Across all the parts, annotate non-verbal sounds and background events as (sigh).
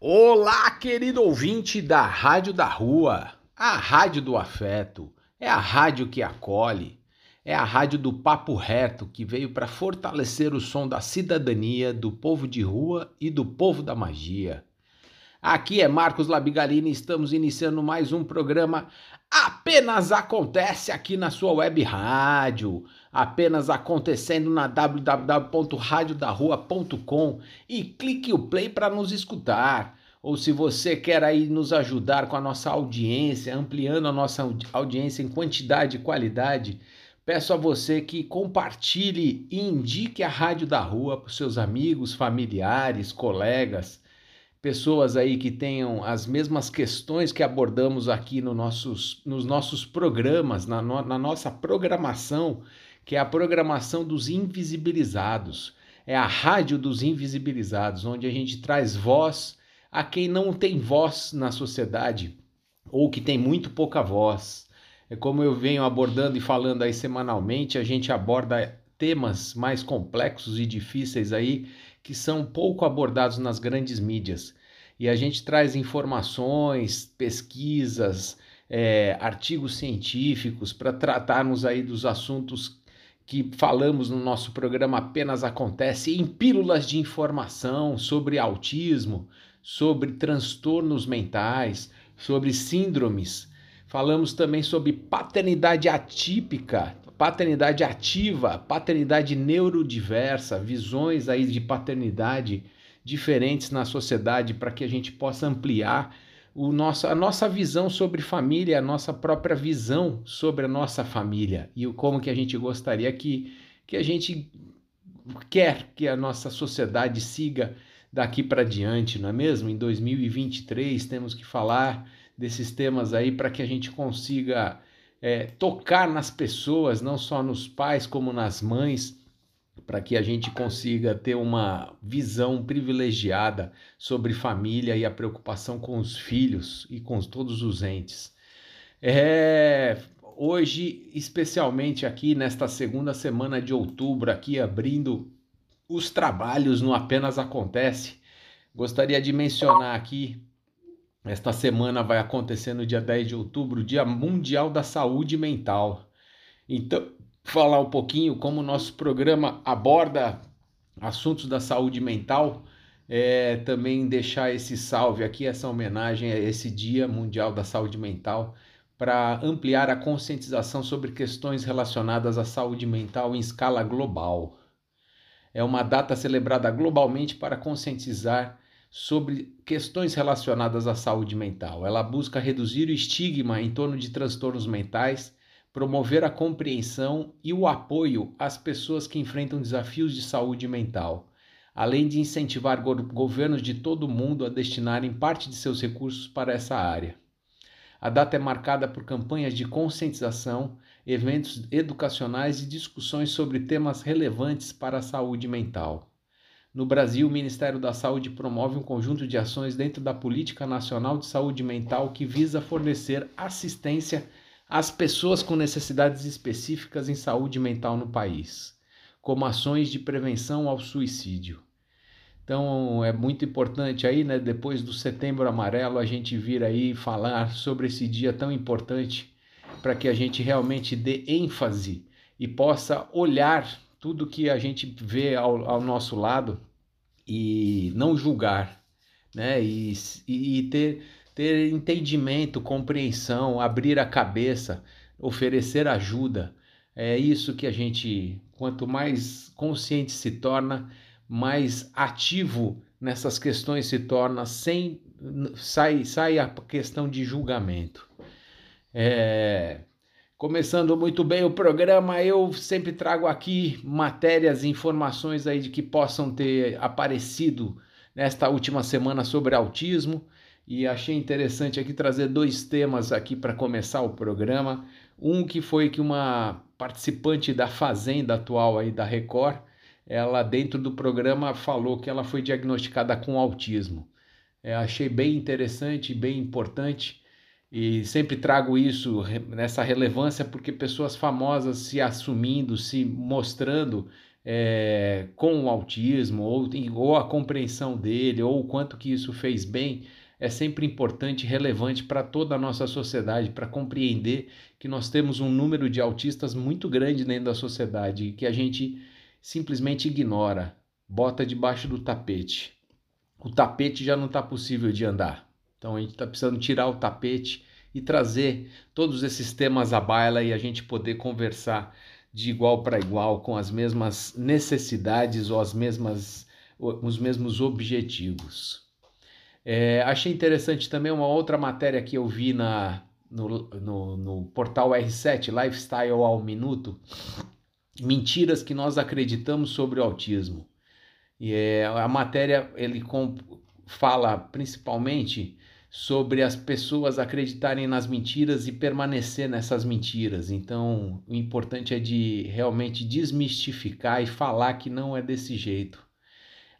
Olá, querido ouvinte da Rádio da Rua, a Rádio do Afeto, é a rádio que acolhe, é a rádio do papo reto que veio para fortalecer o som da cidadania, do povo de rua e do povo da magia. Aqui é Marcos Labigalini estamos iniciando mais um programa Apenas Acontece aqui na sua web rádio, apenas acontecendo na www.radiodarrua.com e clique o play para nos escutar. Ou se você quer aí nos ajudar com a nossa audiência, ampliando a nossa audiência em quantidade e qualidade, peço a você que compartilhe e indique a Rádio da Rua para os seus amigos, familiares, colegas pessoas aí que tenham as mesmas questões que abordamos aqui no nossos, nos nossos programas, na, no, na nossa programação, que é a programação dos invisibilizados. É a rádio dos invisibilizados, onde a gente traz voz a quem não tem voz na sociedade ou que tem muito pouca voz. É como eu venho abordando e falando aí semanalmente, a gente aborda temas mais complexos e difíceis aí que são pouco abordados nas grandes mídias. E a gente traz informações, pesquisas, é, artigos científicos para tratarmos aí dos assuntos que falamos no nosso programa apenas acontece em pílulas de informação sobre autismo, sobre transtornos mentais, sobre síndromes. Falamos também sobre paternidade atípica, paternidade ativa, paternidade neurodiversa, visões aí de paternidade diferentes na sociedade para que a gente possa ampliar o nosso, a nossa visão sobre família, a nossa própria visão sobre a nossa família e o como que a gente gostaria que, que a gente quer que a nossa sociedade siga daqui para diante, não é mesmo? Em 2023 temos que falar desses temas aí para que a gente consiga é, tocar nas pessoas, não só nos pais como nas mães, para que a gente consiga ter uma visão privilegiada sobre família e a preocupação com os filhos e com todos os entes. É, hoje, especialmente aqui nesta segunda semana de outubro, aqui abrindo os trabalhos no Apenas Acontece, gostaria de mencionar aqui esta semana vai acontecer no dia 10 de outubro, Dia Mundial da Saúde Mental. Então, falar um pouquinho como o nosso programa aborda assuntos da saúde mental, é, também deixar esse salve aqui, essa homenagem a esse Dia Mundial da Saúde Mental, para ampliar a conscientização sobre questões relacionadas à saúde mental em escala global. É uma data celebrada globalmente para conscientizar sobre questões relacionadas à saúde mental. Ela busca reduzir o estigma em torno de transtornos mentais, promover a compreensão e o apoio às pessoas que enfrentam desafios de saúde mental, além de incentivar go governos de todo o mundo a destinarem parte de seus recursos para essa área. A data é marcada por campanhas de conscientização, eventos educacionais e discussões sobre temas relevantes para a saúde mental. No Brasil, o Ministério da Saúde promove um conjunto de ações dentro da Política Nacional de Saúde Mental que visa fornecer assistência às pessoas com necessidades específicas em saúde mental no país, como ações de prevenção ao suicídio. Então é muito importante aí, né, depois do Setembro Amarelo, a gente vir aí falar sobre esse dia tão importante para que a gente realmente dê ênfase e possa olhar tudo que a gente vê ao, ao nosso lado e não julgar, né? E, e ter, ter entendimento, compreensão, abrir a cabeça, oferecer ajuda. É isso que a gente, quanto mais consciente se torna, mais ativo nessas questões se torna, sem sai, sai a questão de julgamento. É, Começando muito bem o programa, eu sempre trago aqui matérias informações aí de que possam ter aparecido nesta última semana sobre autismo e achei interessante aqui trazer dois temas aqui para começar o programa. Um que foi que uma participante da Fazenda atual aí da Record, ela dentro do programa falou que ela foi diagnosticada com autismo. É, achei bem interessante, bem importante e sempre trago isso nessa relevância porque pessoas famosas se assumindo, se mostrando, é, com o autismo, ou, ou a compreensão dele, ou o quanto que isso fez bem, é sempre importante e relevante para toda a nossa sociedade, para compreender que nós temos um número de autistas muito grande dentro da sociedade que a gente simplesmente ignora, bota debaixo do tapete. O tapete já não está possível de andar. Então a gente está precisando tirar o tapete e trazer todos esses temas à baila e a gente poder conversar de igual para igual com as mesmas necessidades ou as mesmas os mesmos objetivos. É, achei interessante também uma outra matéria que eu vi na, no, no, no portal R7, Lifestyle ao Minuto, mentiras que nós acreditamos sobre o autismo. E é, a matéria ele com, fala principalmente sobre as pessoas acreditarem nas mentiras e permanecer nessas mentiras. Então, o importante é de realmente desmistificar e falar que não é desse jeito.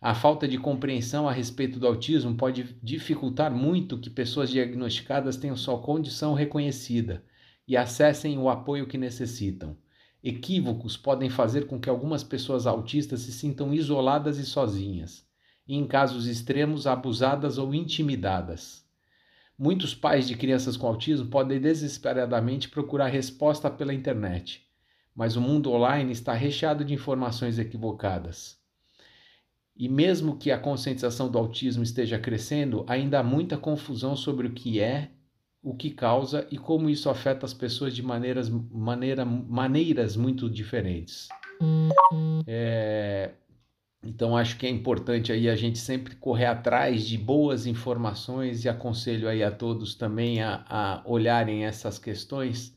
A falta de compreensão a respeito do autismo pode dificultar muito que pessoas diagnosticadas tenham sua condição reconhecida e acessem o apoio que necessitam. Equívocos podem fazer com que algumas pessoas autistas se sintam isoladas e sozinhas, e, em casos extremos, abusadas ou intimidadas. Muitos pais de crianças com autismo podem desesperadamente procurar resposta pela internet, mas o mundo online está recheado de informações equivocadas. E mesmo que a conscientização do autismo esteja crescendo, ainda há muita confusão sobre o que é, o que causa e como isso afeta as pessoas de maneiras, maneira, maneiras muito diferentes. É, então acho que é importante aí a gente sempre correr atrás de boas informações e aconselho aí a todos também a, a olharem essas questões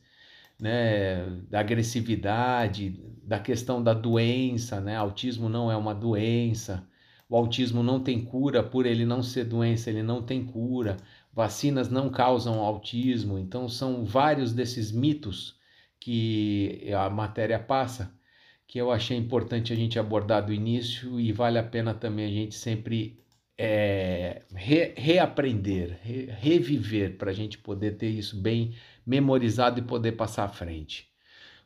né, da agressividade, da questão da doença, né? Autismo não é uma doença. O autismo não tem cura, por ele não ser doença, ele não tem cura. Vacinas não causam autismo. Então, são vários desses mitos que a matéria passa que eu achei importante a gente abordar do início e vale a pena também a gente sempre é, re, reaprender, re, reviver para a gente poder ter isso bem memorizado e poder passar à frente.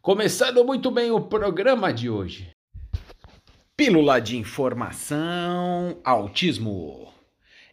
Começando muito bem o programa de hoje. Pílula de informação, autismo.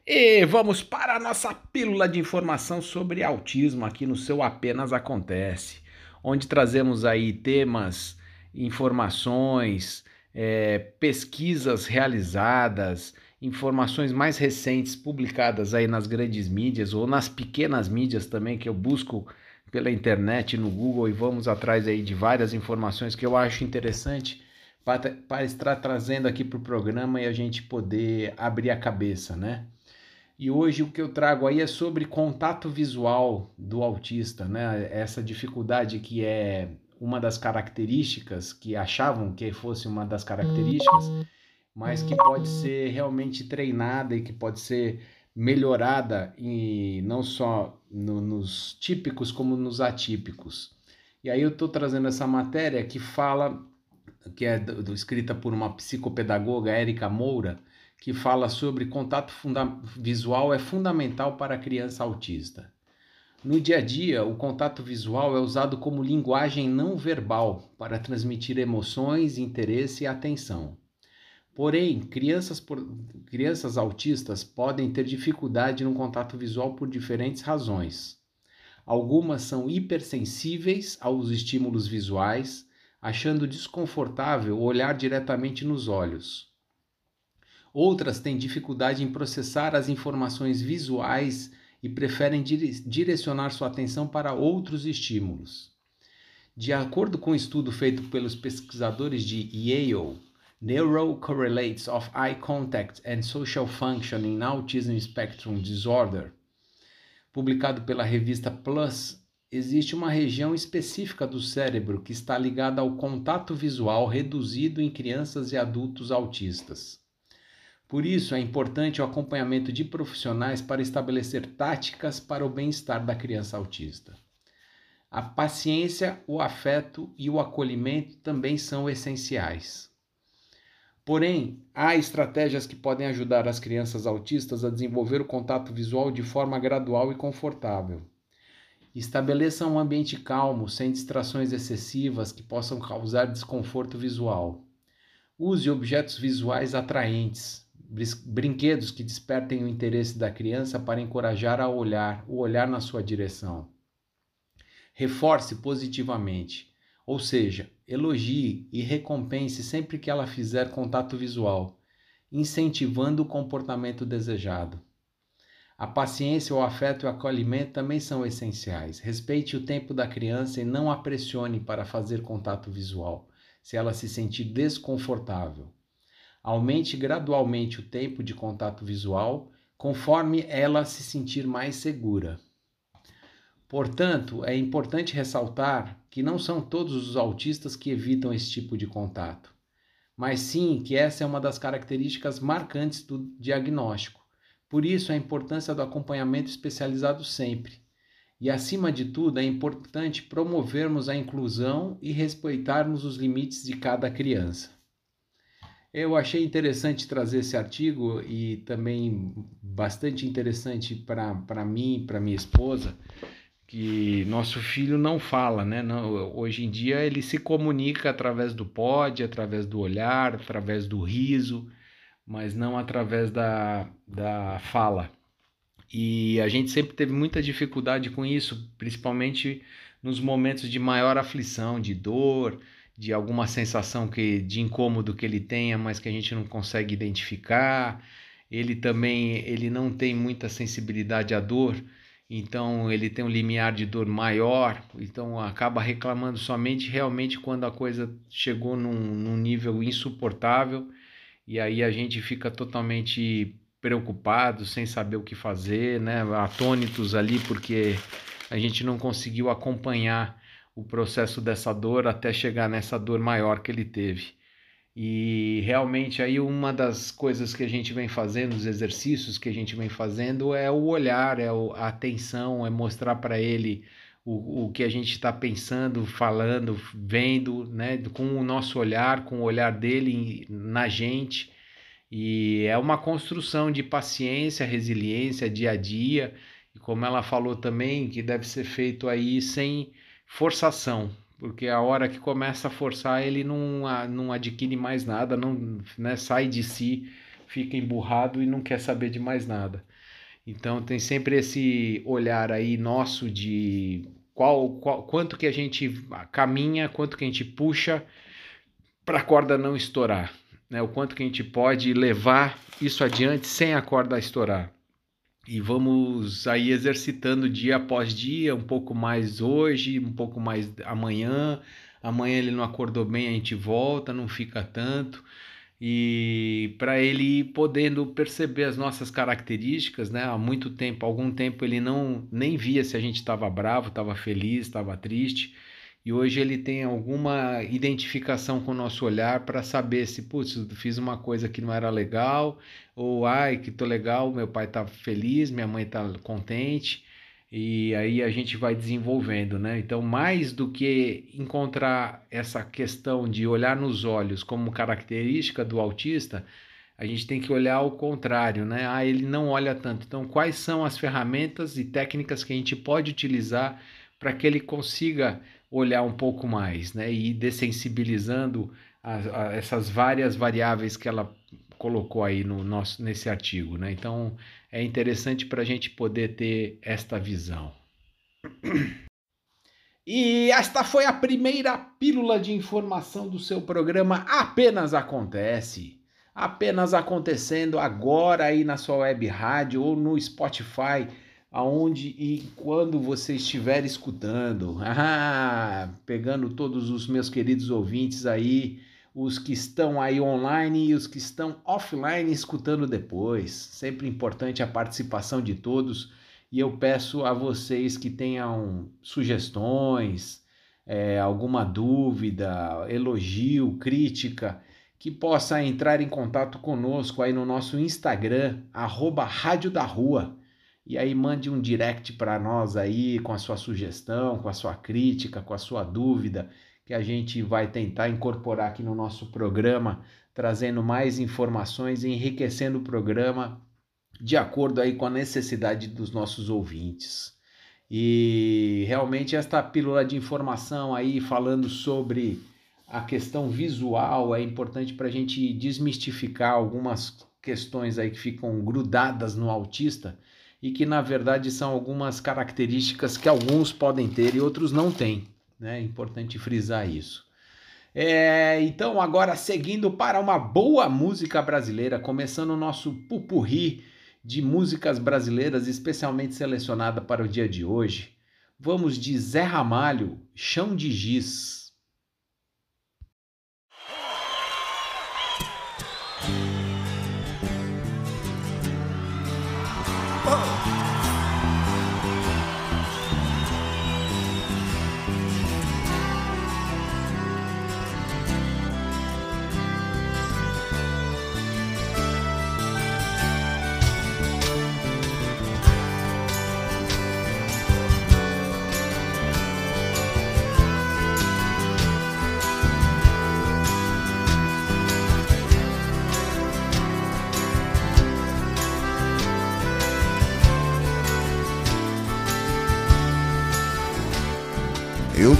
E vamos para a nossa pílula de informação sobre autismo aqui no seu Apenas Acontece, onde trazemos aí temas, informações, é, pesquisas realizadas, informações mais recentes publicadas aí nas grandes mídias ou nas pequenas mídias também que eu busco pela internet no Google e vamos atrás aí de várias informações que eu acho interessante para, estar trazendo aqui para o programa e a gente poder abrir a cabeça, né? E hoje o que eu trago aí é sobre contato visual do autista, né? Essa dificuldade que é uma das características que achavam que fosse uma das características, mas que pode ser realmente treinada e que pode ser melhorada e não só no, nos típicos como nos atípicos. E aí eu estou trazendo essa matéria que fala que é do, do, escrita por uma psicopedagoga, Érica Moura, que fala sobre contato visual é fundamental para a criança autista. No dia a dia, o contato visual é usado como linguagem não verbal para transmitir emoções, interesse e atenção. Porém, crianças, por, crianças autistas podem ter dificuldade no contato visual por diferentes razões. Algumas são hipersensíveis aos estímulos visuais, achando desconfortável olhar diretamente nos olhos. Outras têm dificuldade em processar as informações visuais e preferem direcionar sua atenção para outros estímulos. De acordo com um estudo feito pelos pesquisadores de Yale, Neural Correlates of Eye Contact and Social Function in Autism Spectrum Disorder, publicado pela revista PLUS existe uma região específica do cérebro que está ligada ao contato visual reduzido em crianças e adultos autistas. Por isso, é importante o acompanhamento de profissionais para estabelecer táticas para o bem-estar da criança autista. A paciência, o afeto e o acolhimento também são essenciais. Porém, há estratégias que podem ajudar as crianças autistas a desenvolver o contato visual de forma gradual e confortável. Estabeleça um ambiente calmo, sem distrações excessivas que possam causar desconforto visual. Use objetos visuais atraentes, brinquedos que despertem o interesse da criança para encorajar a olhar, o olhar na sua direção. Reforce positivamente, ou seja, elogie e recompense sempre que ela fizer contato visual, incentivando o comportamento desejado. A paciência, o afeto e o acolhimento também são essenciais. Respeite o tempo da criança e não a pressione para fazer contato visual, se ela se sentir desconfortável. Aumente gradualmente o tempo de contato visual conforme ela se sentir mais segura. Portanto, é importante ressaltar que não são todos os autistas que evitam esse tipo de contato, mas sim que essa é uma das características marcantes do diagnóstico. Por isso, a importância do acompanhamento especializado sempre. E, acima de tudo, é importante promovermos a inclusão e respeitarmos os limites de cada criança. Eu achei interessante trazer esse artigo e também bastante interessante para mim, para minha esposa, que nosso filho não fala, né? Não, hoje em dia ele se comunica através do pod, através do olhar, através do riso, mas não através da, da fala. E a gente sempre teve muita dificuldade com isso, principalmente nos momentos de maior aflição, de dor, de alguma sensação que de incômodo que ele tenha, mas que a gente não consegue identificar. Ele também ele não tem muita sensibilidade à dor então ele tem um limiar de dor maior, então acaba reclamando somente realmente quando a coisa chegou num, num nível insuportável e aí a gente fica totalmente preocupado, sem saber o que fazer, né? atônitos ali porque a gente não conseguiu acompanhar o processo dessa dor até chegar nessa dor maior que ele teve. E realmente aí uma das coisas que a gente vem fazendo, os exercícios que a gente vem fazendo é o olhar, é a atenção, é mostrar para ele o, o que a gente está pensando, falando, vendo, né, com o nosso olhar, com o olhar dele na gente. E é uma construção de paciência, resiliência, dia a dia. E como ela falou também, que deve ser feito aí sem forçação, porque a hora que começa a forçar ele não, não adquire mais nada, não né, sai de si, fica emburrado e não quer saber de mais nada. Então tem sempre esse olhar aí nosso de qual, qual quanto que a gente caminha, quanto que a gente puxa para a corda não estourar, né? O quanto que a gente pode levar isso adiante sem a corda estourar e vamos aí exercitando dia após dia, um pouco mais hoje, um pouco mais amanhã. Amanhã ele não acordou bem, a gente volta, não fica tanto. E para ele ir podendo perceber as nossas características, né? Há muito tempo, algum tempo ele não nem via se a gente estava bravo, estava feliz, estava triste e hoje ele tem alguma identificação com o nosso olhar para saber se, putz, fiz uma coisa que não era legal, ou ai, que tô legal, meu pai tá feliz, minha mãe tá contente, e aí a gente vai desenvolvendo, né? Então, mais do que encontrar essa questão de olhar nos olhos como característica do autista, a gente tem que olhar o contrário, né? Ah, ele não olha tanto. Então, quais são as ferramentas e técnicas que a gente pode utilizar para que ele consiga olhar um pouco mais, né? E ir dessensibilizando a, a essas várias variáveis que ela colocou aí no nosso nesse artigo, né? Então é interessante para a gente poder ter esta visão. E esta foi a primeira pílula de informação do seu programa Apenas Acontece. Apenas acontecendo agora aí na sua web rádio ou no Spotify aonde e quando você estiver escutando. (laughs) Ah, pegando todos os meus queridos ouvintes aí, os que estão aí online e os que estão offline escutando depois. Sempre importante a participação de todos. E eu peço a vocês que tenham sugestões, é, alguma dúvida, elogio, crítica, que possa entrar em contato conosco aí no nosso Instagram, arroba Rádio da Rua. E aí mande um direct para nós aí com a sua sugestão, com a sua crítica, com a sua dúvida, que a gente vai tentar incorporar aqui no nosso programa, trazendo mais informações e enriquecendo o programa de acordo aí com a necessidade dos nossos ouvintes. E realmente esta pílula de informação aí falando sobre a questão visual é importante para a gente desmistificar algumas questões aí que ficam grudadas no autista e que na verdade são algumas características que alguns podem ter e outros não têm. Né? É importante frisar isso. É, então, agora seguindo para uma boa música brasileira, começando o nosso pupurri de músicas brasileiras, especialmente selecionada para o dia de hoje. Vamos de Zé Ramalho, Chão de Giz.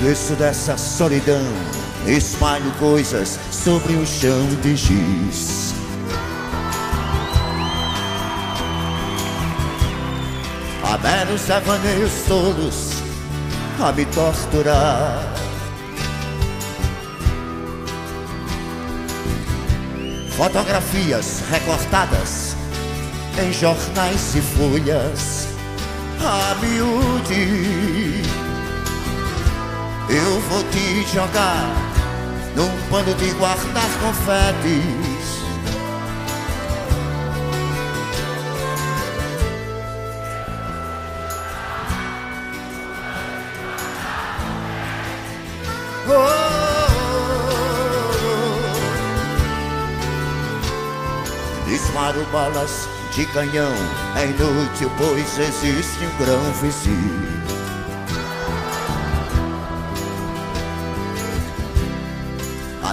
Desço dessa solidão, espalho coisas sobre o chão de giz. Meros devaneios tolos a me torturar. Fotografias recortadas em jornais e folhas a miúde eu vou te jogar num pano de guardar confetes. Oh, Disparo balas de canhão, é inútil, pois existe um grão vizinho.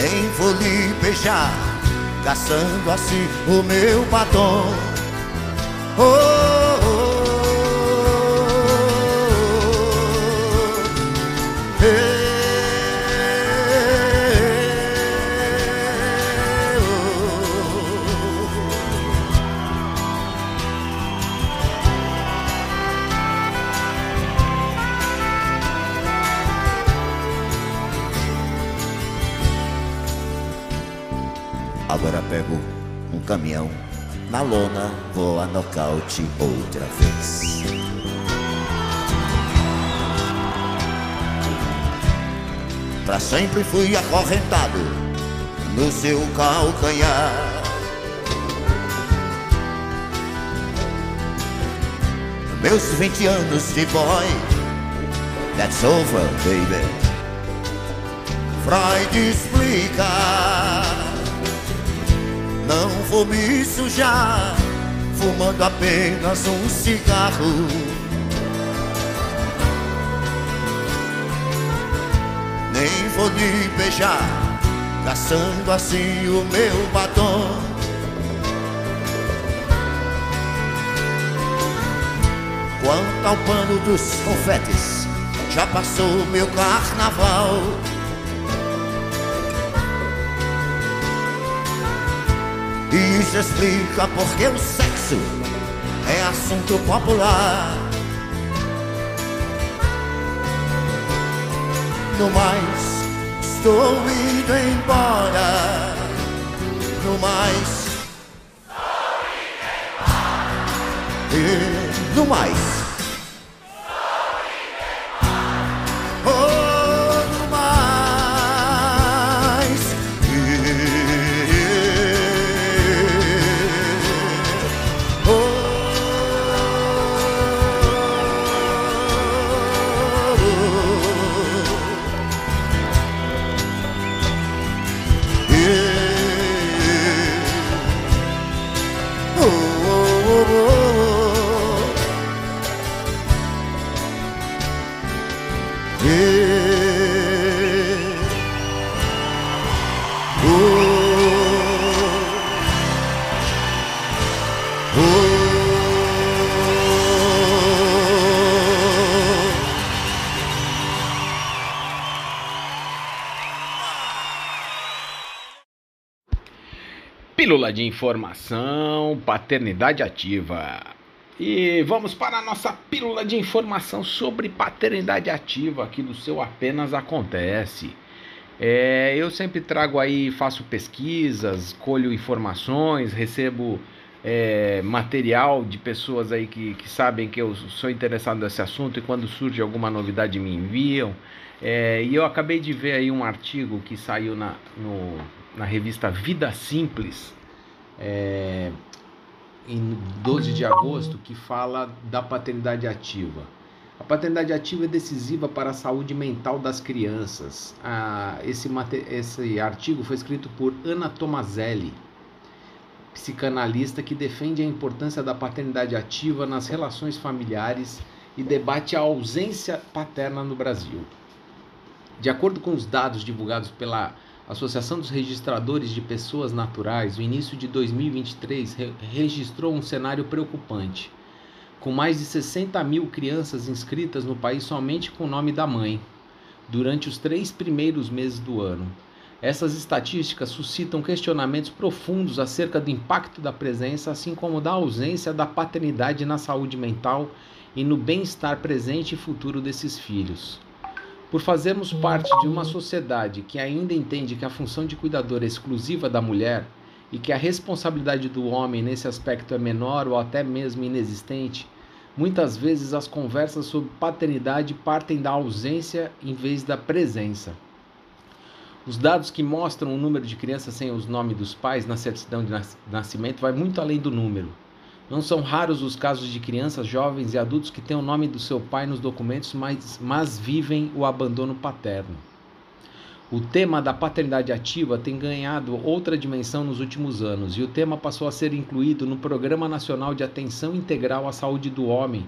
Nem vou lhe beijar, caçando assim o meu batom. Oh, lona, vou a nocaute outra vez. Pra sempre fui acorrentado no seu calcanhar. Meus 20 anos de boy, that's over, baby. Freud explica. Não vou me sujar Fumando apenas um cigarro. Nem vou lhe beijar Caçando assim o meu batom. Quanto ao pano dos confetes Já passou meu carnaval Isso explica porque o sexo é assunto popular. No mais, estou indo embora. No mais, estou indo embora. E no mais. De informação, paternidade ativa. E vamos para a nossa pílula de informação sobre paternidade ativa aqui do seu Apenas Acontece. É, eu sempre trago aí, faço pesquisas, colho informações, recebo é, material de pessoas aí que, que sabem que eu sou interessado nesse assunto e quando surge alguma novidade me enviam. É, e eu acabei de ver aí um artigo que saiu na, no, na revista Vida Simples, é, em 12 de agosto, que fala da paternidade ativa. A paternidade ativa é decisiva para a saúde mental das crianças. Ah, esse, esse artigo foi escrito por Ana Tomazelli, psicanalista que defende a importância da paternidade ativa nas relações familiares e debate a ausência paterna no Brasil. De acordo com os dados divulgados pela Associação dos Registradores de Pessoas Naturais, o início de 2023 re registrou um cenário preocupante, com mais de 60 mil crianças inscritas no país somente com o nome da mãe, durante os três primeiros meses do ano. Essas estatísticas suscitam questionamentos profundos acerca do impacto da presença, assim como da ausência da paternidade na saúde mental e no bem-estar presente e futuro desses filhos. Por fazermos parte de uma sociedade que ainda entende que a função de cuidador é exclusiva da mulher e que a responsabilidade do homem nesse aspecto é menor ou até mesmo inexistente, muitas vezes as conversas sobre paternidade partem da ausência em vez da presença. Os dados que mostram o número de crianças sem os nomes dos pais na certidão de nascimento vai muito além do número. Não são raros os casos de crianças, jovens e adultos que têm o nome do seu pai nos documentos, mas, mas vivem o abandono paterno. O tema da paternidade ativa tem ganhado outra dimensão nos últimos anos e o tema passou a ser incluído no Programa Nacional de Atenção Integral à Saúde do Homem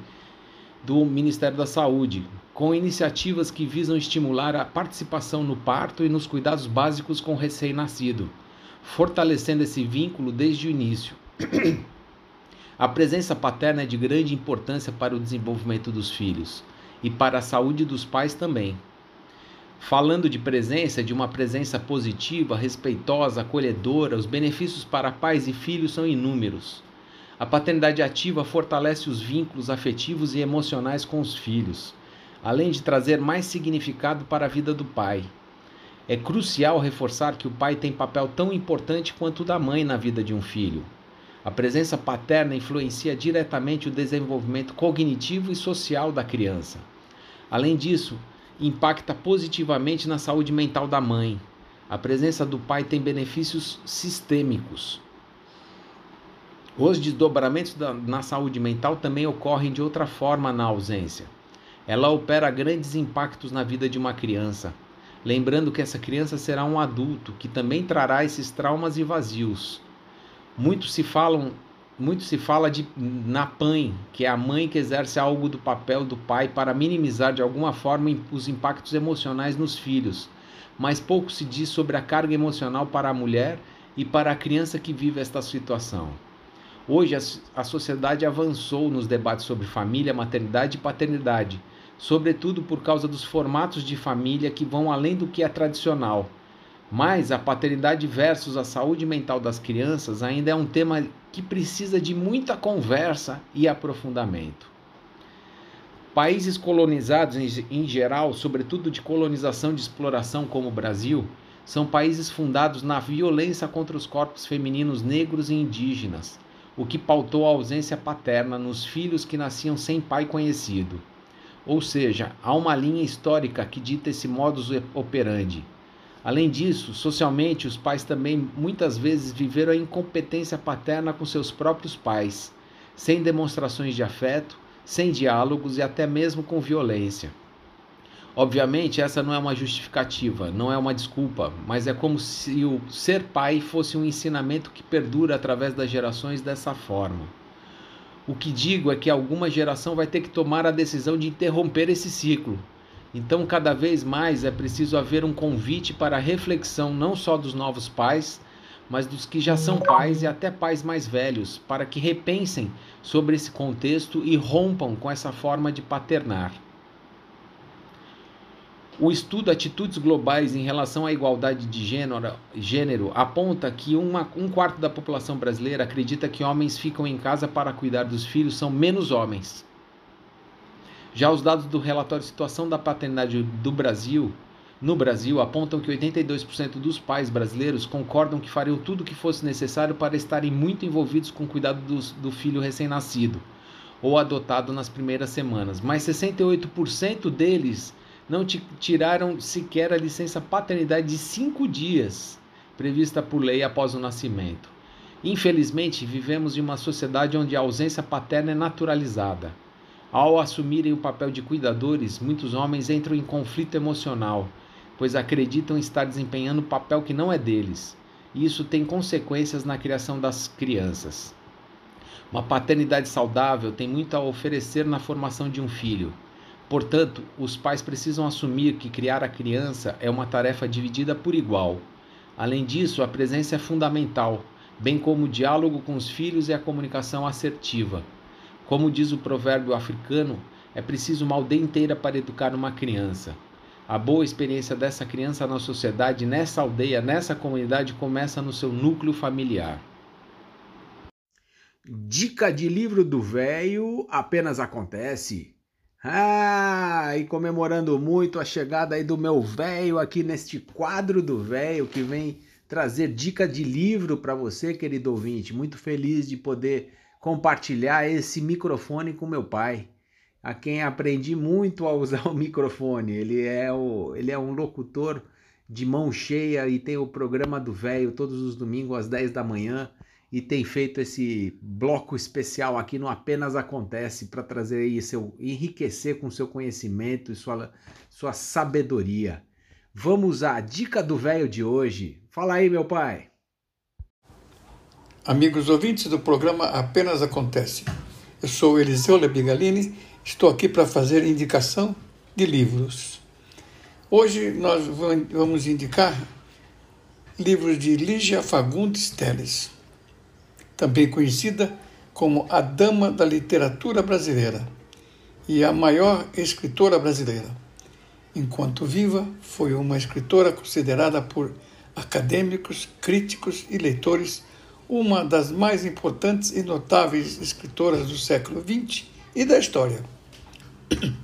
do Ministério da Saúde, com iniciativas que visam estimular a participação no parto e nos cuidados básicos com o recém-nascido, fortalecendo esse vínculo desde o início. (clears throat) A presença paterna é de grande importância para o desenvolvimento dos filhos e para a saúde dos pais também. Falando de presença, de uma presença positiva, respeitosa, acolhedora, os benefícios para pais e filhos são inúmeros. A paternidade ativa fortalece os vínculos afetivos e emocionais com os filhos, além de trazer mais significado para a vida do pai. É crucial reforçar que o pai tem papel tão importante quanto o da mãe na vida de um filho. A presença paterna influencia diretamente o desenvolvimento cognitivo e social da criança. Além disso, impacta positivamente na saúde mental da mãe. A presença do pai tem benefícios sistêmicos. Os desdobramentos da, na saúde mental também ocorrem de outra forma na ausência. Ela opera grandes impactos na vida de uma criança, lembrando que essa criança será um adulto que também trará esses traumas e vazios. Muito se falam, muito se fala de NAPAM, que é a mãe que exerce algo do papel do pai para minimizar de alguma forma os impactos emocionais nos filhos, mas pouco se diz sobre a carga emocional para a mulher e para a criança que vive esta situação. Hoje a, sociedade avançou nos debates sobre família, maternidade e paternidade, sobretudo por causa dos formatos de família que vão além do que é tradicional mas a paternidade versus a saúde mental das crianças ainda é um tema que precisa de muita conversa e aprofundamento. Países colonizados em geral, sobretudo de colonização de exploração como o Brasil, são países fundados na violência contra os corpos femininos negros e indígenas, o que pautou a ausência paterna nos filhos que nasciam sem pai conhecido. Ou seja, há uma linha histórica que dita esse modus operandi Além disso, socialmente, os pais também muitas vezes viveram a incompetência paterna com seus próprios pais, sem demonstrações de afeto, sem diálogos e até mesmo com violência. Obviamente, essa não é uma justificativa, não é uma desculpa, mas é como se o ser pai fosse um ensinamento que perdura através das gerações dessa forma. O que digo é que alguma geração vai ter que tomar a decisão de interromper esse ciclo Então, cada vez mais é preciso haver um convite para a reflexão não só dos novos pais, mas dos que já são pais e até pais mais velhos, para que repensem sobre esse contexto e rompam com essa forma de paternar. O estudo Atitudes Globais em relação à igualdade de gênero, gênero aponta que uma, um quarto da população brasileira acredita que homens ficam em casa para cuidar dos filhos são menos homens. Já os dados do relatório Situação da Paternidade do Brasil, no Brasil, apontam que 82% dos pais brasileiros concordam que fariam tudo o que fosse necessário para estarem muito envolvidos com o cuidado do, do filho recém-nascido ou adotado nas primeiras semanas, mas 68% deles não tiraram sequer a licença paternidade de cinco dias prevista por lei após o nascimento. Infelizmente, vivemos em uma sociedade onde a ausência paterna é naturalizada. Ao assumirem o papel de cuidadores, muitos homens entram em conflito emocional, pois acreditam estar desempenhando papel que não é deles. E isso tem consequências na criação das crianças. Uma paternidade saudável tem muito a oferecer na formação de um filho. Portanto, os pais precisam assumir que criar a criança é uma tarefa dividida por igual. Além disso, a presença é fundamental, bem como o diálogo com os filhos e a comunicação assertiva. Como diz o provérbio africano, é preciso uma aldeia inteira para educar uma criança. A boa experiência dessa criança na sociedade, nessa aldeia, nessa comunidade, começa no seu núcleo familiar. Dica de livro do velho apenas acontece ah, e comemorando muito a chegada aí do meu velho aqui neste quadro do velho que vem trazer dica de livro para você, querido ouvinte. Muito feliz de poder compartilhar esse microfone com meu pai, a quem aprendi muito a usar (laughs) o microfone. Ele é, o, ele é um locutor de mão cheia e tem o programa do velho todos os domingos às 10 da manhã e tem feito esse bloco especial aqui no Apenas Acontece para trazer aí seu enriquecer com seu conhecimento e sua, sua sabedoria. Vamos à dica do velho de hoje. Fala aí, meu pai. Amigos ouvintes do programa Apenas Acontece. Eu sou Eliseu Lebigalini, estou aqui para fazer indicação de livros. Hoje nós vamos indicar livros de Lígia Fagundes Teles também conhecida como a Dama da Literatura Brasileira e a maior escritora brasileira. Enquanto viva, foi uma escritora considerada por acadêmicos, críticos e leitores uma das mais importantes e notáveis escritoras do século XX e da história. (clears throat)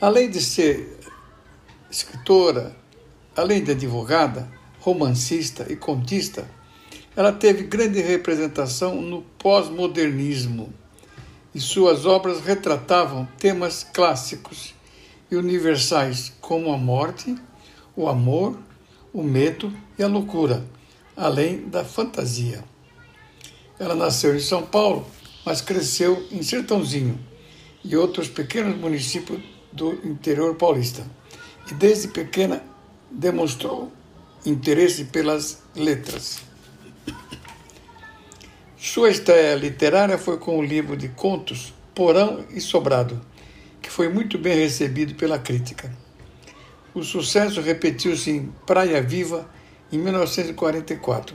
Além de ser escritora, além de advogada, romancista e contista, ela teve grande representação no pós-modernismo e suas obras retratavam temas clássicos e universais como a morte, o amor, o medo e a loucura, além da fantasia. Ela nasceu em São Paulo, mas cresceu em Sertãozinho e outros pequenos municípios do interior paulista. E desde pequena demonstrou interesse pelas letras. Sua estreia literária foi com o livro de contos Porão e Sobrado, que foi muito bem recebido pela crítica. O sucesso repetiu-se em Praia Viva, em 1944.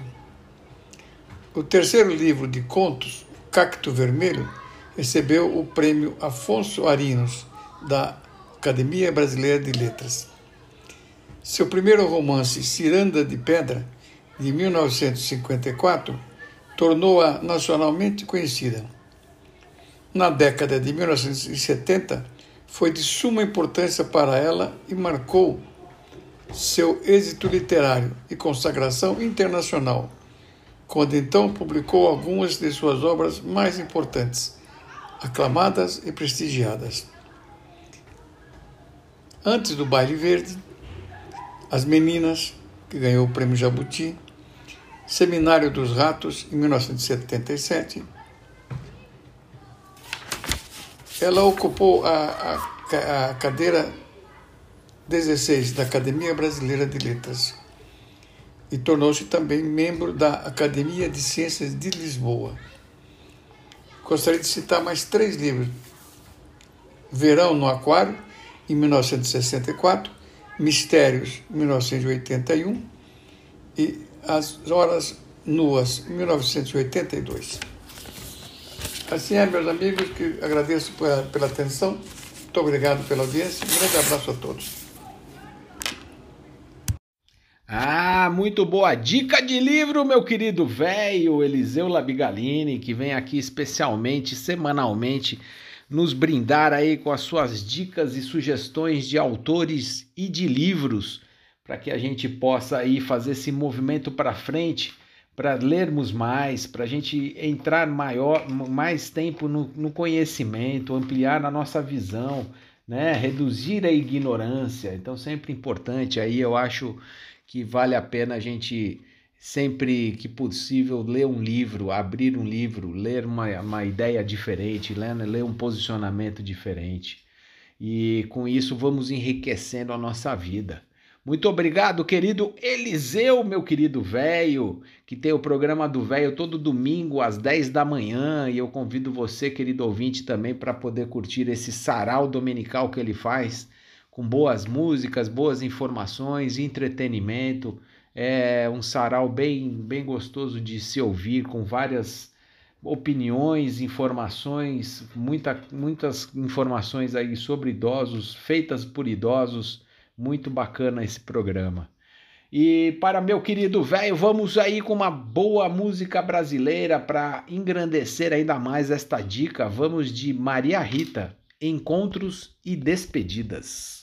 O terceiro livro de contos, Cacto Vermelho, recebeu o prêmio Afonso Arinos, da Academia Brasileira de Letras. Seu primeiro romance, Ciranda de Pedra, de 1954, tornou-a nacionalmente conhecida. Na década de 1970, foi de suma importância para ela e marcou seu êxito literário e consagração internacional, quando então publicou algumas de suas obras mais importantes, aclamadas e prestigiadas. Antes do Baile Verde, As Meninas, que ganhou o Prêmio Jabuti, Seminário dos Ratos, em 1977. Ela ocupou a, a, a cadeira 16 da Academia Brasileira de Letras e tornou-se também membro da Academia de Ciências de Lisboa. Gostaria de citar mais três livros: Verão no Aquário, em 1964, Mistérios, 1981 e As Horas Nuas, 1982. Assim é, meus amigos, que agradeço pela, pela atenção. Muito obrigado pela audiência. Um grande abraço a todos. Ah, muito boa dica de livro, meu querido velho Eliseu Labigalini, que vem aqui especialmente, semanalmente, nos brindar aí com as suas dicas e sugestões de autores e de livros, para que a gente possa aí fazer esse movimento para frente, para lermos mais, para a gente entrar maior, mais tempo no, no conhecimento, ampliar a nossa visão, né? reduzir a ignorância. Então, sempre importante aí, eu acho que vale a pena a gente sempre que possível ler um livro, abrir um livro, ler uma, uma ideia diferente, ler, ler um posicionamento diferente. E com isso vamos enriquecendo a nossa vida. Muito obrigado, querido Eliseu, meu querido velho, que tem o programa do velho todo domingo às 10 da manhã. E eu convido você, querido ouvinte, também para poder curtir esse sarau dominical que ele faz com boas músicas, boas informações, entretenimento. É um sarau bem, bem gostoso de se ouvir, com várias opiniões, informações, muita, muitas informações aí sobre idosos, feitas por idosos. Muito bacana esse programa. E para meu querido velho, vamos aí com uma boa música brasileira para engrandecer ainda mais esta dica. Vamos de Maria Rita, Encontros e Despedidas.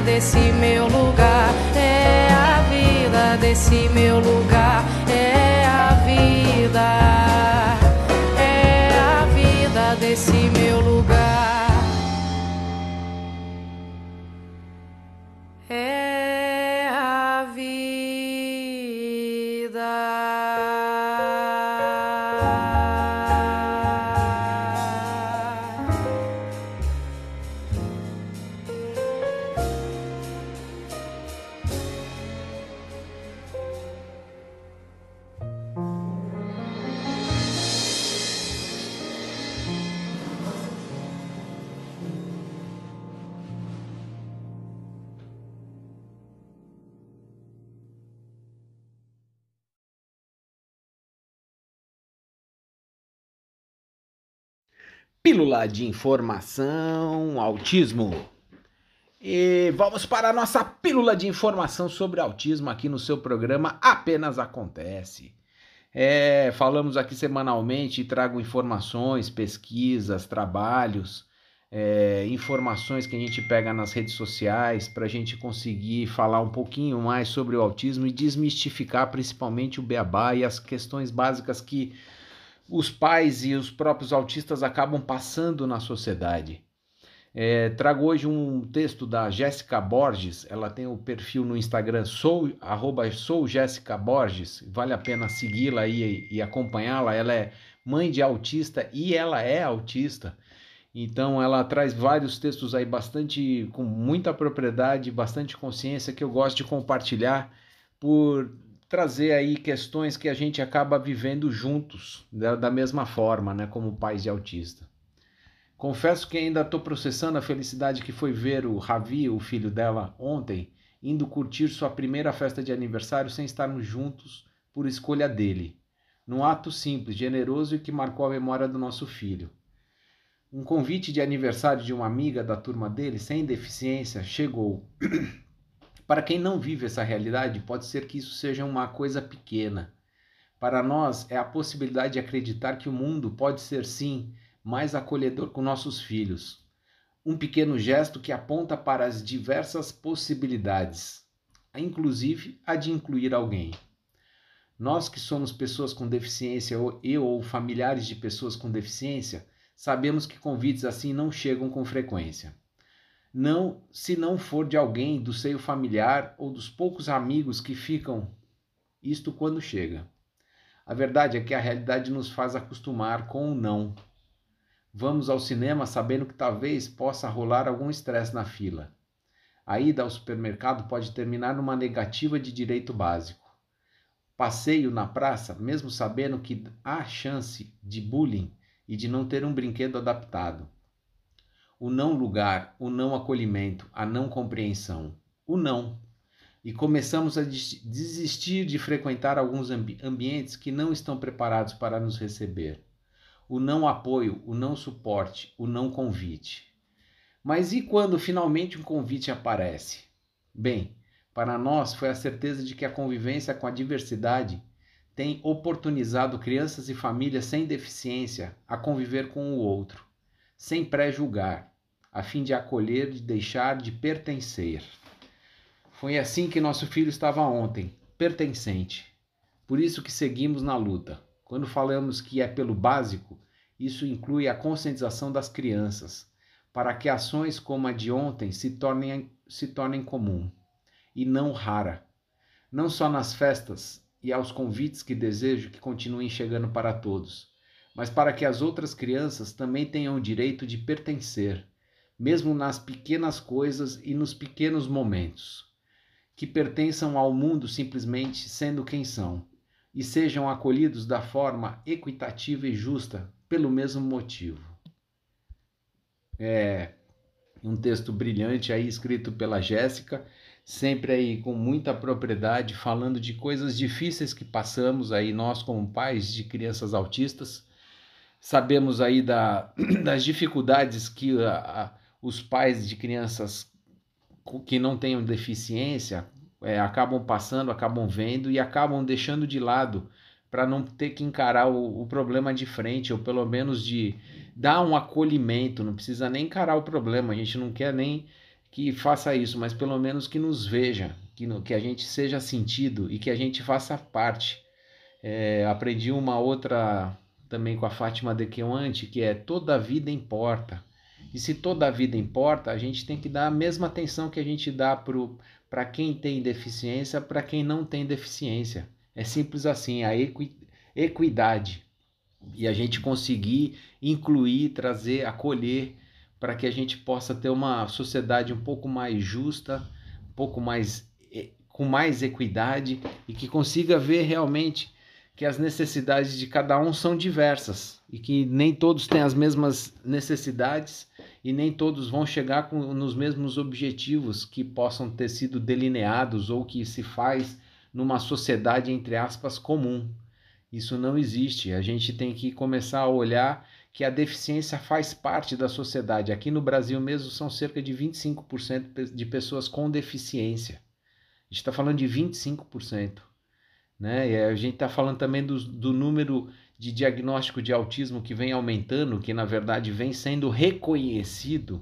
Desse meu lugar, é a vida desse meu lugar, é a vida, Pílula de informação, autismo. E vamos para a nossa pílula de informação sobre autismo aqui no seu programa Apenas Acontece. É, falamos aqui semanalmente e trago informações, pesquisas, trabalhos, é, informações que a gente pega nas redes sociais para a gente conseguir falar um pouquinho mais sobre o autismo e desmistificar principalmente o beabá e as questões básicas que os pais e os próprios autistas acabam passando na sociedade. É, trago hoje um texto da Jéssica Borges, ela tem o perfil no Instagram sou, sou Jéssica Borges, vale a pena segui-la e, e acompanhá-la, ela é mãe de autista e ela é autista, então ela traz vários textos aí bastante, com muita propriedade, bastante consciência que eu gosto de compartilhar por trazer aí questões que a gente acaba vivendo juntos, da, da mesma forma, né, como pais de autista. Confesso que ainda estou processando a felicidade que foi ver o Ravi, o filho dela, ontem, indo curtir sua primeira festa de aniversário sem estarmos juntos por escolha dele, num ato simples, generoso e que marcou a memória do nosso filho. Um convite de aniversário de uma amiga da turma dele, sem deficiência, chegou. (clears throat) Para quem não vive essa realidade, pode ser que isso seja uma coisa pequena. Para nós, é a possibilidade de acreditar que o mundo pode ser, sim, mais acolhedor com nossos filhos. Um pequeno gesto que aponta para as diversas possibilidades, inclusive a de incluir alguém. Nós que somos pessoas com deficiência ou, e ou familiares de pessoas com deficiência, sabemos que convites assim não chegam com frequência não se não for de alguém do seio familiar ou dos poucos amigos que ficam isto quando chega. A verdade é que a realidade nos faz acostumar com o não. Vamos ao cinema sabendo que talvez possa rolar algum estresse na fila. A ida ao supermercado pode terminar numa negativa de direito básico. Passeio na praça, mesmo sabendo que há chance de bullying e de não ter um brinquedo adaptado o não lugar, o não acolhimento, a não compreensão, o não. E começamos a desistir de frequentar alguns ambi ambientes que não estão preparados para nos receber. O não apoio, o não suporte, o não convite. Mas e quando finalmente um convite aparece? Bem, para nós foi a certeza de que a convivência com a diversidade tem oportunizado crianças e famílias sem deficiência a conviver com o outro, sem pré-julgar, a fim de acolher, de deixar de pertencer. Foi assim que nosso filho estava ontem, pertencente. Por isso que seguimos na luta. Quando falamos que é pelo básico, isso inclui a conscientização das crianças, para que ações como a de ontem se tornem, se tornem comum e não rara. Não só nas festas e aos convites que desejo que continuem chegando para todos, mas para que as outras crianças também tenham o direito de pertencer mesmo nas pequenas coisas e nos pequenos momentos, que pertençam ao mundo simplesmente sendo quem são, e sejam acolhidos da forma equitativa e justa pelo mesmo motivo. É um texto brilhante aí escrito pela Jéssica, sempre aí com muita propriedade, falando de coisas difíceis que passamos aí nós como pais de crianças autistas. Sabemos aí da, (clears throat) das dificuldades que a, a os pais de crianças que não tenham deficiência é, acabam passando, acabam vendo e acabam deixando de lado para não ter que encarar o, o, problema de frente, ou pelo menos de dar um acolhimento, não precisa nem encarar o problema, a gente não quer nem que faça isso, mas pelo menos que nos veja, que, no, que a gente seja sentido e que a gente faça parte. É, aprendi uma outra também com a Fátima de Queuante, que é toda vida importa. E se toda a vida importa, a gente tem que dar a mesma atenção que a gente dá para quem tem deficiência, para quem não tem deficiência. É simples assim, a equi, equidade. E a gente conseguir incluir, trazer, acolher, para que a gente possa ter uma sociedade um pouco mais justa, um pouco mais com mais equidade e que consiga ver realmente que as necessidades de cada um são diversas e que nem todos têm as mesmas necessidades e nem todos vão chegar com, nos mesmos objetivos que possam ter sido delineados ou que se faz numa sociedade entre aspas comum. Isso não existe. A gente tem que começar a olhar que a deficiência faz parte da sociedade. Aqui no Brasil mesmo são cerca de 25% de pessoas com deficiência. A gente está falando de 25%. Né? E a gente está falando também do, do número de diagnóstico de autismo que vem aumentando, que na verdade vem sendo reconhecido,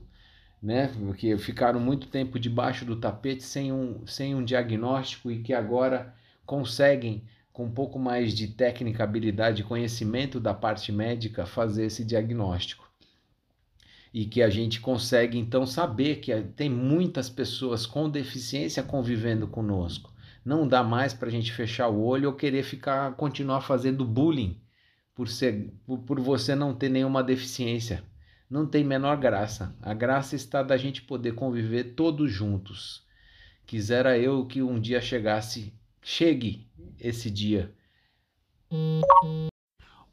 né? Porque ficaram muito tempo debaixo do tapete sem um, sem um diagnóstico e que agora conseguem, com um pouco mais de técnica, habilidade e conhecimento da parte médica, fazer esse diagnóstico. E que a gente consegue então saber que tem muitas pessoas com deficiência convivendo conosco não dá mais para a gente fechar o olho ou querer ficar continuar fazendo bullying por ser por, você não ter nenhuma deficiência. Não tem menor graça. A graça está da gente poder conviver todos juntos. Quisera eu que um dia chegasse, chegue esse dia.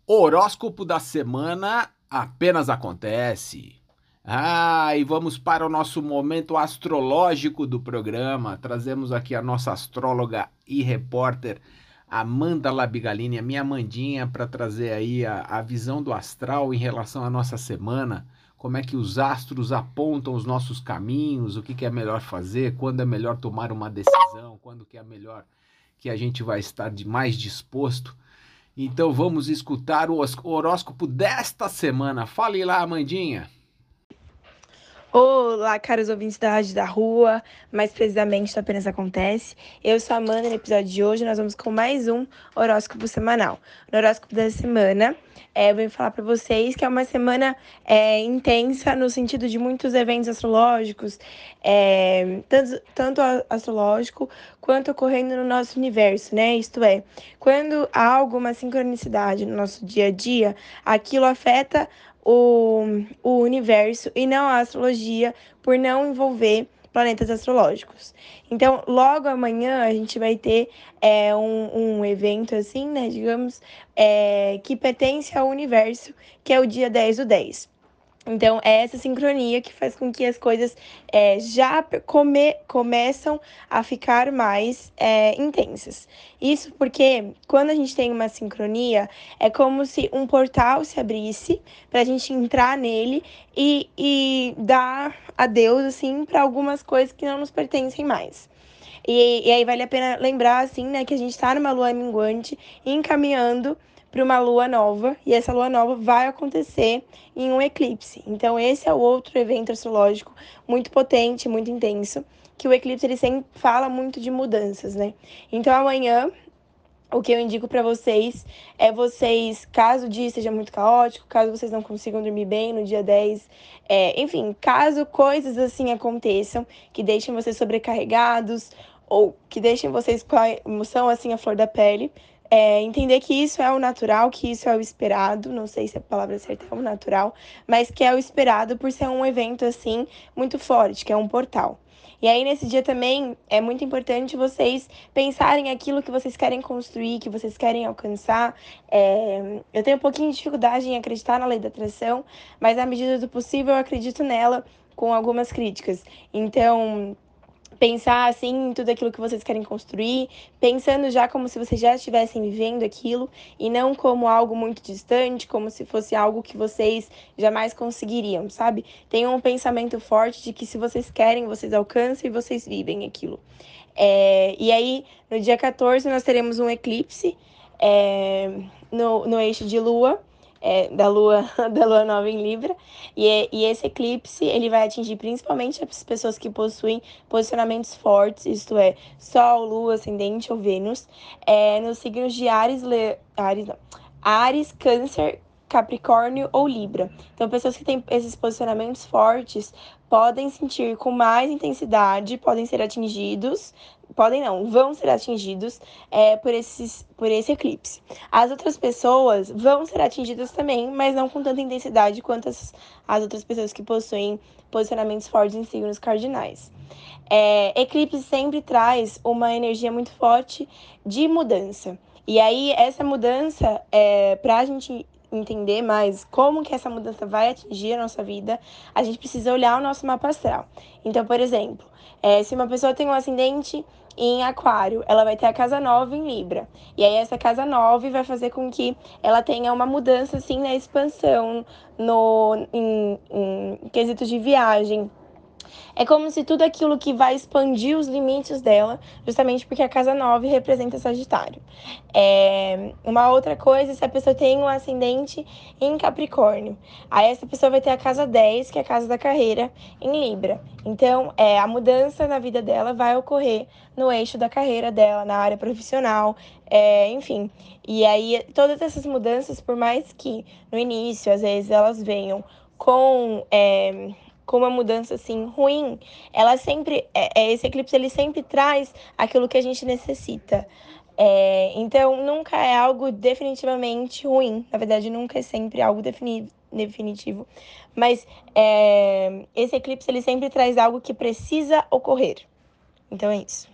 Horóscopo da semana apenas acontece. Ah, e vamos para o nosso momento astrológico do programa. Trazemos aqui a nossa astróloga e repórter Amanda Labigalini, a minha Amandinha, para trazer aí a, a visão do astral em relação à nossa semana. Como é que os astros apontam os nossos caminhos, o que, que é melhor fazer, quando é melhor tomar uma decisão, quando que é melhor que a gente vai estar de mais disposto. Então vamos escutar o horóscopo desta semana. Fale lá, Amandinha. Olá, caros ouvintes da Rádio da Rua, mais precisamente do Apenas Acontece. Eu sou a Amanda, no episódio de hoje nós vamos com mais um horóscopo semanal. No horóscopo da semana, é, eu venho falar para vocês que é uma semana é, intensa no sentido de muitos eventos astrológicos, é, tanto, tanto astrológico quanto ocorrendo no nosso universo, né? Isto é, quando há alguma sincronicidade no nosso dia a dia, aquilo afeta o, o universo e não a astrologia, por não envolver planetas astrológicos. Então, logo amanhã a gente vai ter é, um, um evento assim, né, digamos, é, que pertence ao universo, que é o dia 10 do 10. Então, é essa sincronia que faz com que as coisas é, já come, começam a ficar mais é, intensas. Isso porque, quando a gente tem uma sincronia, é como se um portal se abrisse para a gente entrar nele e, e dar adeus, assim, para algumas coisas que não nos pertencem mais. E, e aí vale a pena lembrar, assim, né, que a gente está numa lua minguante encaminhando para uma lua nova, e essa lua nova vai acontecer em um eclipse. Então, esse é outro evento astrológico muito potente, muito intenso, que o eclipse ele sempre fala muito de mudanças, né? Então, amanhã o que eu indico para vocês é vocês, caso o dia esteja muito caótico, caso vocês não consigam dormir bem no dia 10, é, enfim, caso coisas assim aconteçam que deixem vocês sobrecarregados ou que deixem vocês com a emoção assim a flor da pele, é, entender que isso é o natural, que isso é o esperado, não sei se a palavra certa é o natural, mas que é o esperado por ser um evento assim muito forte, que é um portal. E aí, nesse dia também, é muito importante vocês pensarem aquilo que vocês querem construir, que vocês querem alcançar. É... Eu tenho um pouquinho de dificuldade em acreditar na lei da atração, mas à medida do possível eu acredito nela com algumas críticas. Então, pensar assim em tudo aquilo que vocês querem construir, pensando já como se vocês já estivessem vivendo aquilo e não como algo muito distante, como se fosse algo que vocês jamais conseguiriam, sabe? Tenham um pensamento forte de que se vocês querem, vocês alcançam e vocês vivem aquilo. É, e aí, no dia 14, nós teremos um eclipse é, no, no eixo de lua. É, da lua (laughs) da lua nova em Libra e, e esse eclipse ele vai atingir principalmente as pessoas que possuem posicionamentos fortes, isto é, Sol, Lua, Ascendente ou Vênus, é, nos signos de Ares, Le, Ares, não, Ares, Câncer, Capricórnio ou Libra. Então, pessoas que têm esses posicionamentos fortes podem sentir com mais intensidade, podem ser atingidos, podem não, vão ser atingidos é, por, esses, por esse eclipse. As outras pessoas vão ser atingidas também, mas não com tanta intensidade quanto as, as outras pessoas que possuem posicionamentos fortes em signos cardinais. É, eclipse sempre traz uma energia muito forte de mudança. E aí, essa mudança, é, para a gente entender mais como que essa mudança vai atingir a nossa vida, a gente precisa olhar o nosso mapa astral. Então, por exemplo, é, se uma pessoa tem um ascendente em Aquário, ela vai ter a casa 9 em Libra. E aí essa casa 9 vai fazer com que ela tenha uma mudança assim na expansão, no em, em quesitos de viagem, é como se tudo aquilo que vai expandir os limites dela, justamente porque a casa 9 representa Sagitário. É, uma outra coisa, se a pessoa tem um ascendente em Capricórnio, aí essa pessoa vai ter a casa 10, que é a casa da carreira, em Libra. Então, é, a mudança na vida dela vai ocorrer no eixo da carreira dela, na área profissional, é, enfim. E aí, todas essas mudanças, por mais que no início, às vezes, elas venham com. É, com uma mudança assim ruim, ela sempre, é, é, esse eclipse ele sempre traz aquilo que a gente necessita. É, então nunca é algo definitivamente ruim, na verdade nunca é sempre algo defini definitivo, mas é, esse eclipse ele sempre traz algo que precisa ocorrer. Então é isso.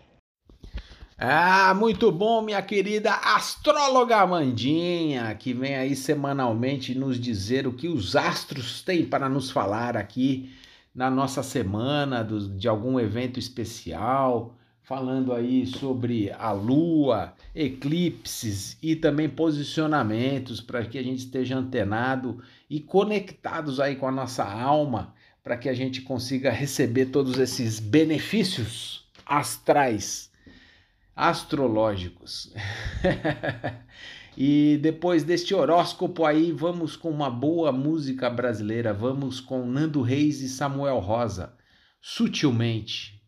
Ah, muito bom, minha querida astróloga Amandinha, que vem aí semanalmente nos dizer o que os astros têm para nos falar aqui na nossa semana do, de algum evento especial, falando aí sobre a lua, eclipses e também posicionamentos para que a gente esteja antenado e conectados aí com a nossa alma, para que a gente consiga receber todos esses benefícios astrais, astrológicos. (laughs) E depois deste horóscopo aí, vamos com uma boa música brasileira. Vamos com Nando Reis e Samuel Rosa. Sutilmente.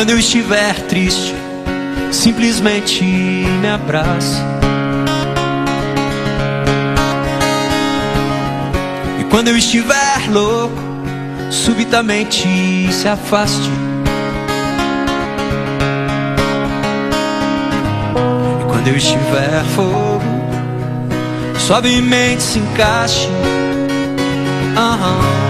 Quando eu estiver triste, simplesmente me abrace. E quando eu estiver louco, subitamente se afaste. E quando eu estiver fogo, suavemente se encaixe. Uhum.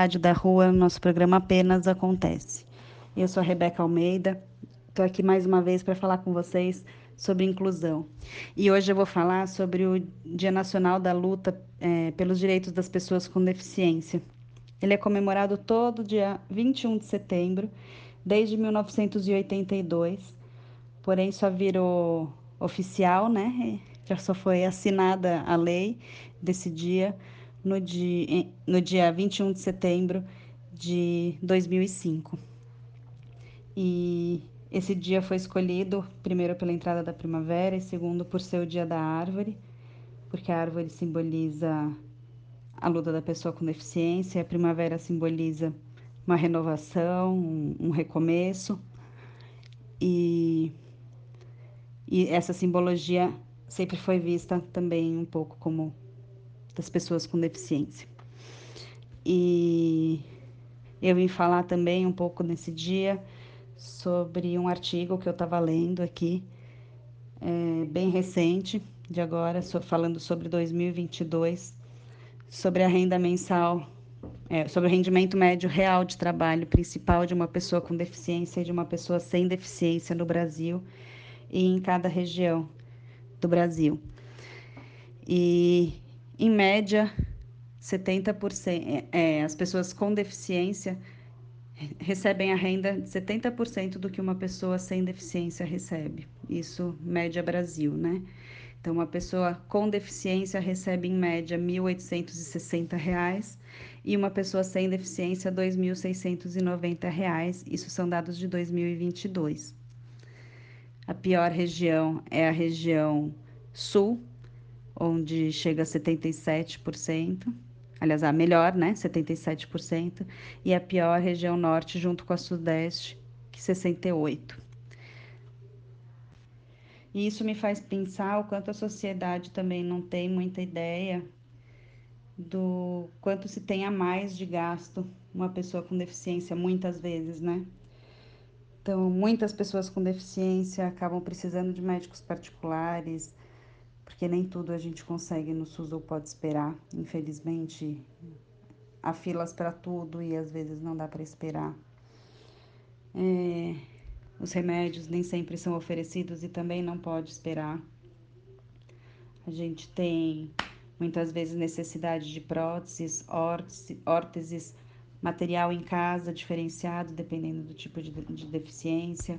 Rádio da Rua. Nosso programa apenas acontece. Eu sou a Rebeca Almeida, estou aqui mais uma vez para falar com vocês sobre inclusão. E hoje eu vou falar sobre o Dia Nacional da Luta é, pelos Direitos das Pessoas com Deficiência. Ele é comemorado todo dia 21 de setembro, desde 1982, porém só virou oficial, né? Já só foi assinada a lei desse dia no dia, no dia 21 de setembro de 2005. E esse dia foi escolhido, primeiro, pela entrada da primavera e segundo, por ser o dia da árvore, porque a árvore simboliza a luta da pessoa com deficiência, a primavera simboliza uma renovação, um, um recomeço. E, e essa simbologia sempre foi vista também um pouco como das pessoas com deficiência. E eu vim falar também um pouco nesse dia sobre um artigo que eu estava lendo aqui, é, bem recente, de agora, falando sobre 2022, sobre a renda mensal, é, sobre o rendimento médio real de trabalho principal de uma pessoa com deficiência e de uma pessoa sem deficiência no Brasil e em cada região do Brasil. E em média, 70%, é, as pessoas com deficiência recebem a renda de 70% do que uma pessoa sem deficiência recebe. Isso média Brasil, né? Então, uma pessoa com deficiência recebe em média R$ 1.860 e uma pessoa sem deficiência R$ 2.690. Isso são dados de 2022. A pior região é a região sul, onde chega a 77%. Aliás, a melhor, né? 77%. E a pior região norte, junto com a sudeste, que 68%. E isso me faz pensar o quanto a sociedade também não tem muita ideia do quanto se tem a mais de gasto uma pessoa com deficiência, muitas vezes, né? Então, muitas pessoas com deficiência acabam precisando de médicos particulares, porque nem tudo a gente consegue no SUS ou pode esperar. Infelizmente, há filas para tudo e às vezes não dá para esperar. É, os remédios nem sempre são oferecidos e também não pode esperar. A gente tem muitas vezes necessidade de próteses, órteses, material em casa diferenciado, dependendo do tipo de, de deficiência.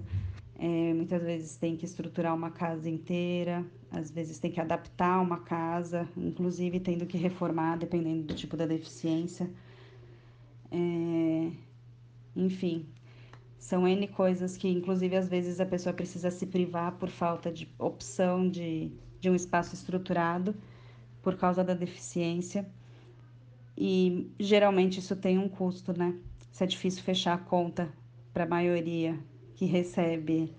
É, muitas vezes tem que estruturar uma casa inteira, às vezes tem que adaptar uma casa, inclusive tendo que reformar, dependendo do tipo da deficiência. É, enfim, são N coisas que, inclusive, às vezes a pessoa precisa se privar por falta de opção de, de um espaço estruturado por causa da deficiência. E geralmente isso tem um custo, né? Se é difícil fechar a conta para a maioria que recebe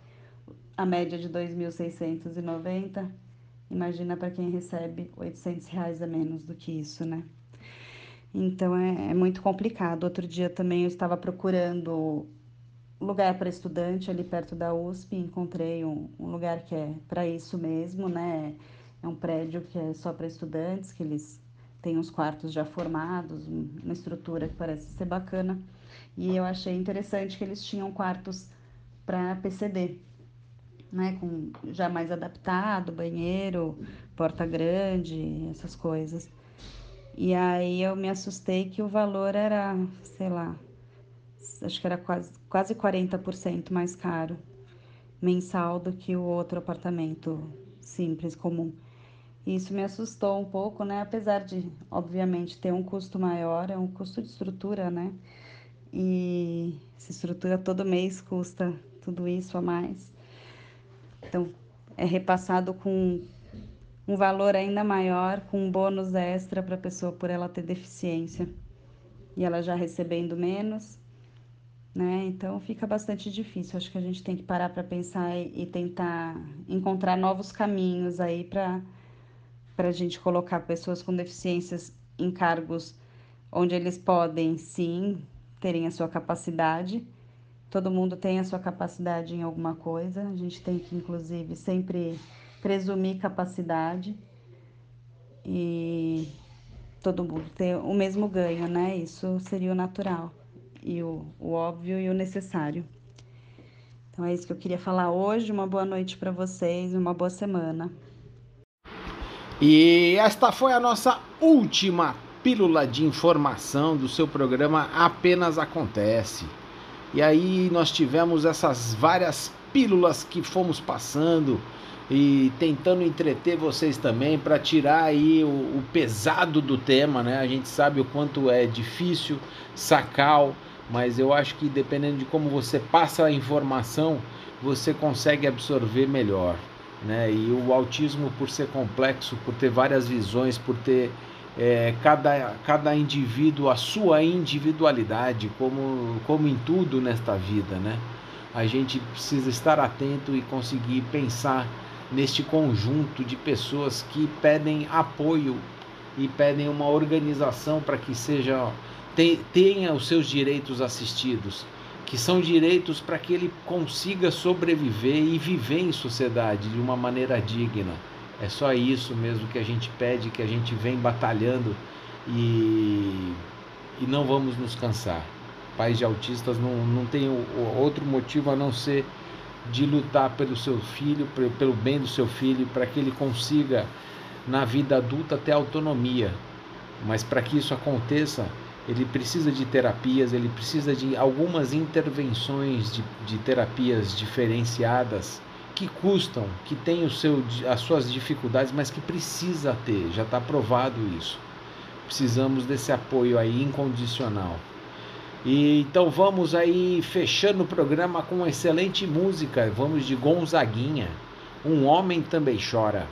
a média de 2.690, imagina para quem recebe 800 reais a menos do que isso, né? Então é, é muito complicado. Outro dia também eu estava procurando lugar para estudante ali perto da USP, encontrei um, um lugar que é para isso mesmo, né? É um prédio que é só para estudantes, que eles têm os quartos já formados, uma estrutura que parece ser bacana. E eu achei interessante que eles tinham quartos para PCD, né, com já mais adaptado, banheiro, porta grande, essas coisas. E aí eu me assustei que o valor era, sei lá, acho que era quase, quase 40% mais caro mensal do que o outro apartamento simples, comum. Isso me assustou um pouco, né? Apesar de, obviamente, ter um custo maior, é um custo de estrutura, né? E essa estrutura todo mês custa tudo isso a mais. Então, é repassado com um valor ainda maior, com um bônus extra para a pessoa por ela ter deficiência. E ela já recebendo menos, né? Então fica bastante difícil. Acho que a gente tem que parar para pensar e, e, tentar encontrar novos caminhos aí para para a gente colocar pessoas com deficiências em cargos onde eles podem sim terem a sua capacidade todo mundo tem a sua capacidade em alguma coisa, a gente tem que, inclusive, sempre presumir capacidade e, todo mundo ter o mesmo ganho, né? Isso seria o natural e o, o óbvio e o necessário. Então é isso que eu queria falar hoje. Uma boa noite para vocês, uma boa semana. E esta foi a nossa última pílula de informação do seu programa Apenas Acontece. E aí nós tivemos essas várias pílulas que fomos passando e tentando entreter vocês também para tirar aí o, o, pesado do tema, né? A gente sabe o quanto é difícil sacar, mas eu acho que dependendo de como você passa a informação, você consegue absorver melhor, né? E o autismo, por ser complexo, por ter várias visões, por ter é, cada, cada indivíduo a sua individualidade, como, como em tudo nesta vida, né? A gente precisa estar atento e conseguir pensar neste conjunto de pessoas que pedem apoio e pedem uma organização para que seja tenha os seus direitos assistidos, que são direitos para que ele consiga sobreviver e viver em sociedade de uma maneira digna. É só isso mesmo que a gente pede, que a gente vem batalhando e, e não vamos nos cansar. Pais de autistas não, não tem outro motivo a não ser de lutar pelo seu filho, pelo bem do seu filho, para que ele consiga na vida adulta ter autonomia. Mas para que isso aconteça, ele precisa de terapias, ele precisa de algumas intervenções de, de terapias diferenciadas que custam, que tem o seu, as suas dificuldades, mas que precisa ter, já está provado isso. Precisamos desse apoio aí incondicional. E então vamos aí fechando o programa com uma excelente música. Vamos de Gonzaguinha. Um homem também chora.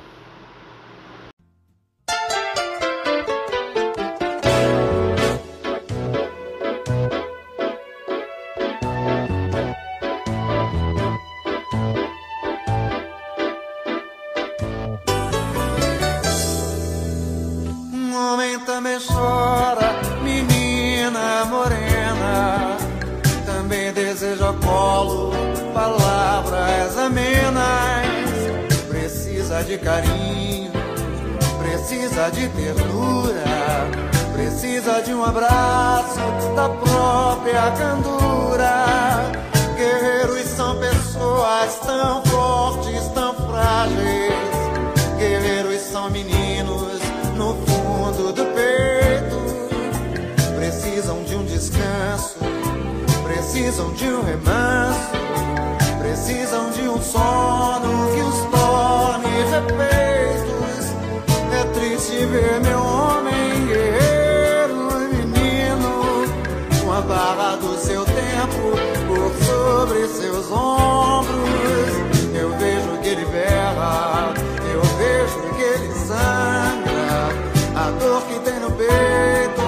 Carinho, precisa de ternura, precisa de um abraço da própria candura. Guerreiros são pessoas tão fortes, tão frágeis. Guerreiros são meninos no fundo do peito. Precisam de um descanso, precisam de um remanso, precisam de um sono que os defeitos. É triste ver meu homem guerreiro, menino, com a barra do seu tempo por sobre seus ombros. Eu vejo que ele berra, eu vejo que ele sangra, a dor que tem no peito,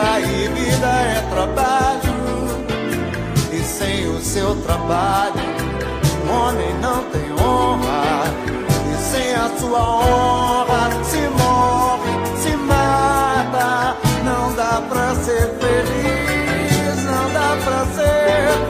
vida e vida é trabalho. E sem o seu trabalho, um homem não tem honra. E sem a sua honra se morre, se mata. Não dá pra ser feliz, não dá pra ser feliz.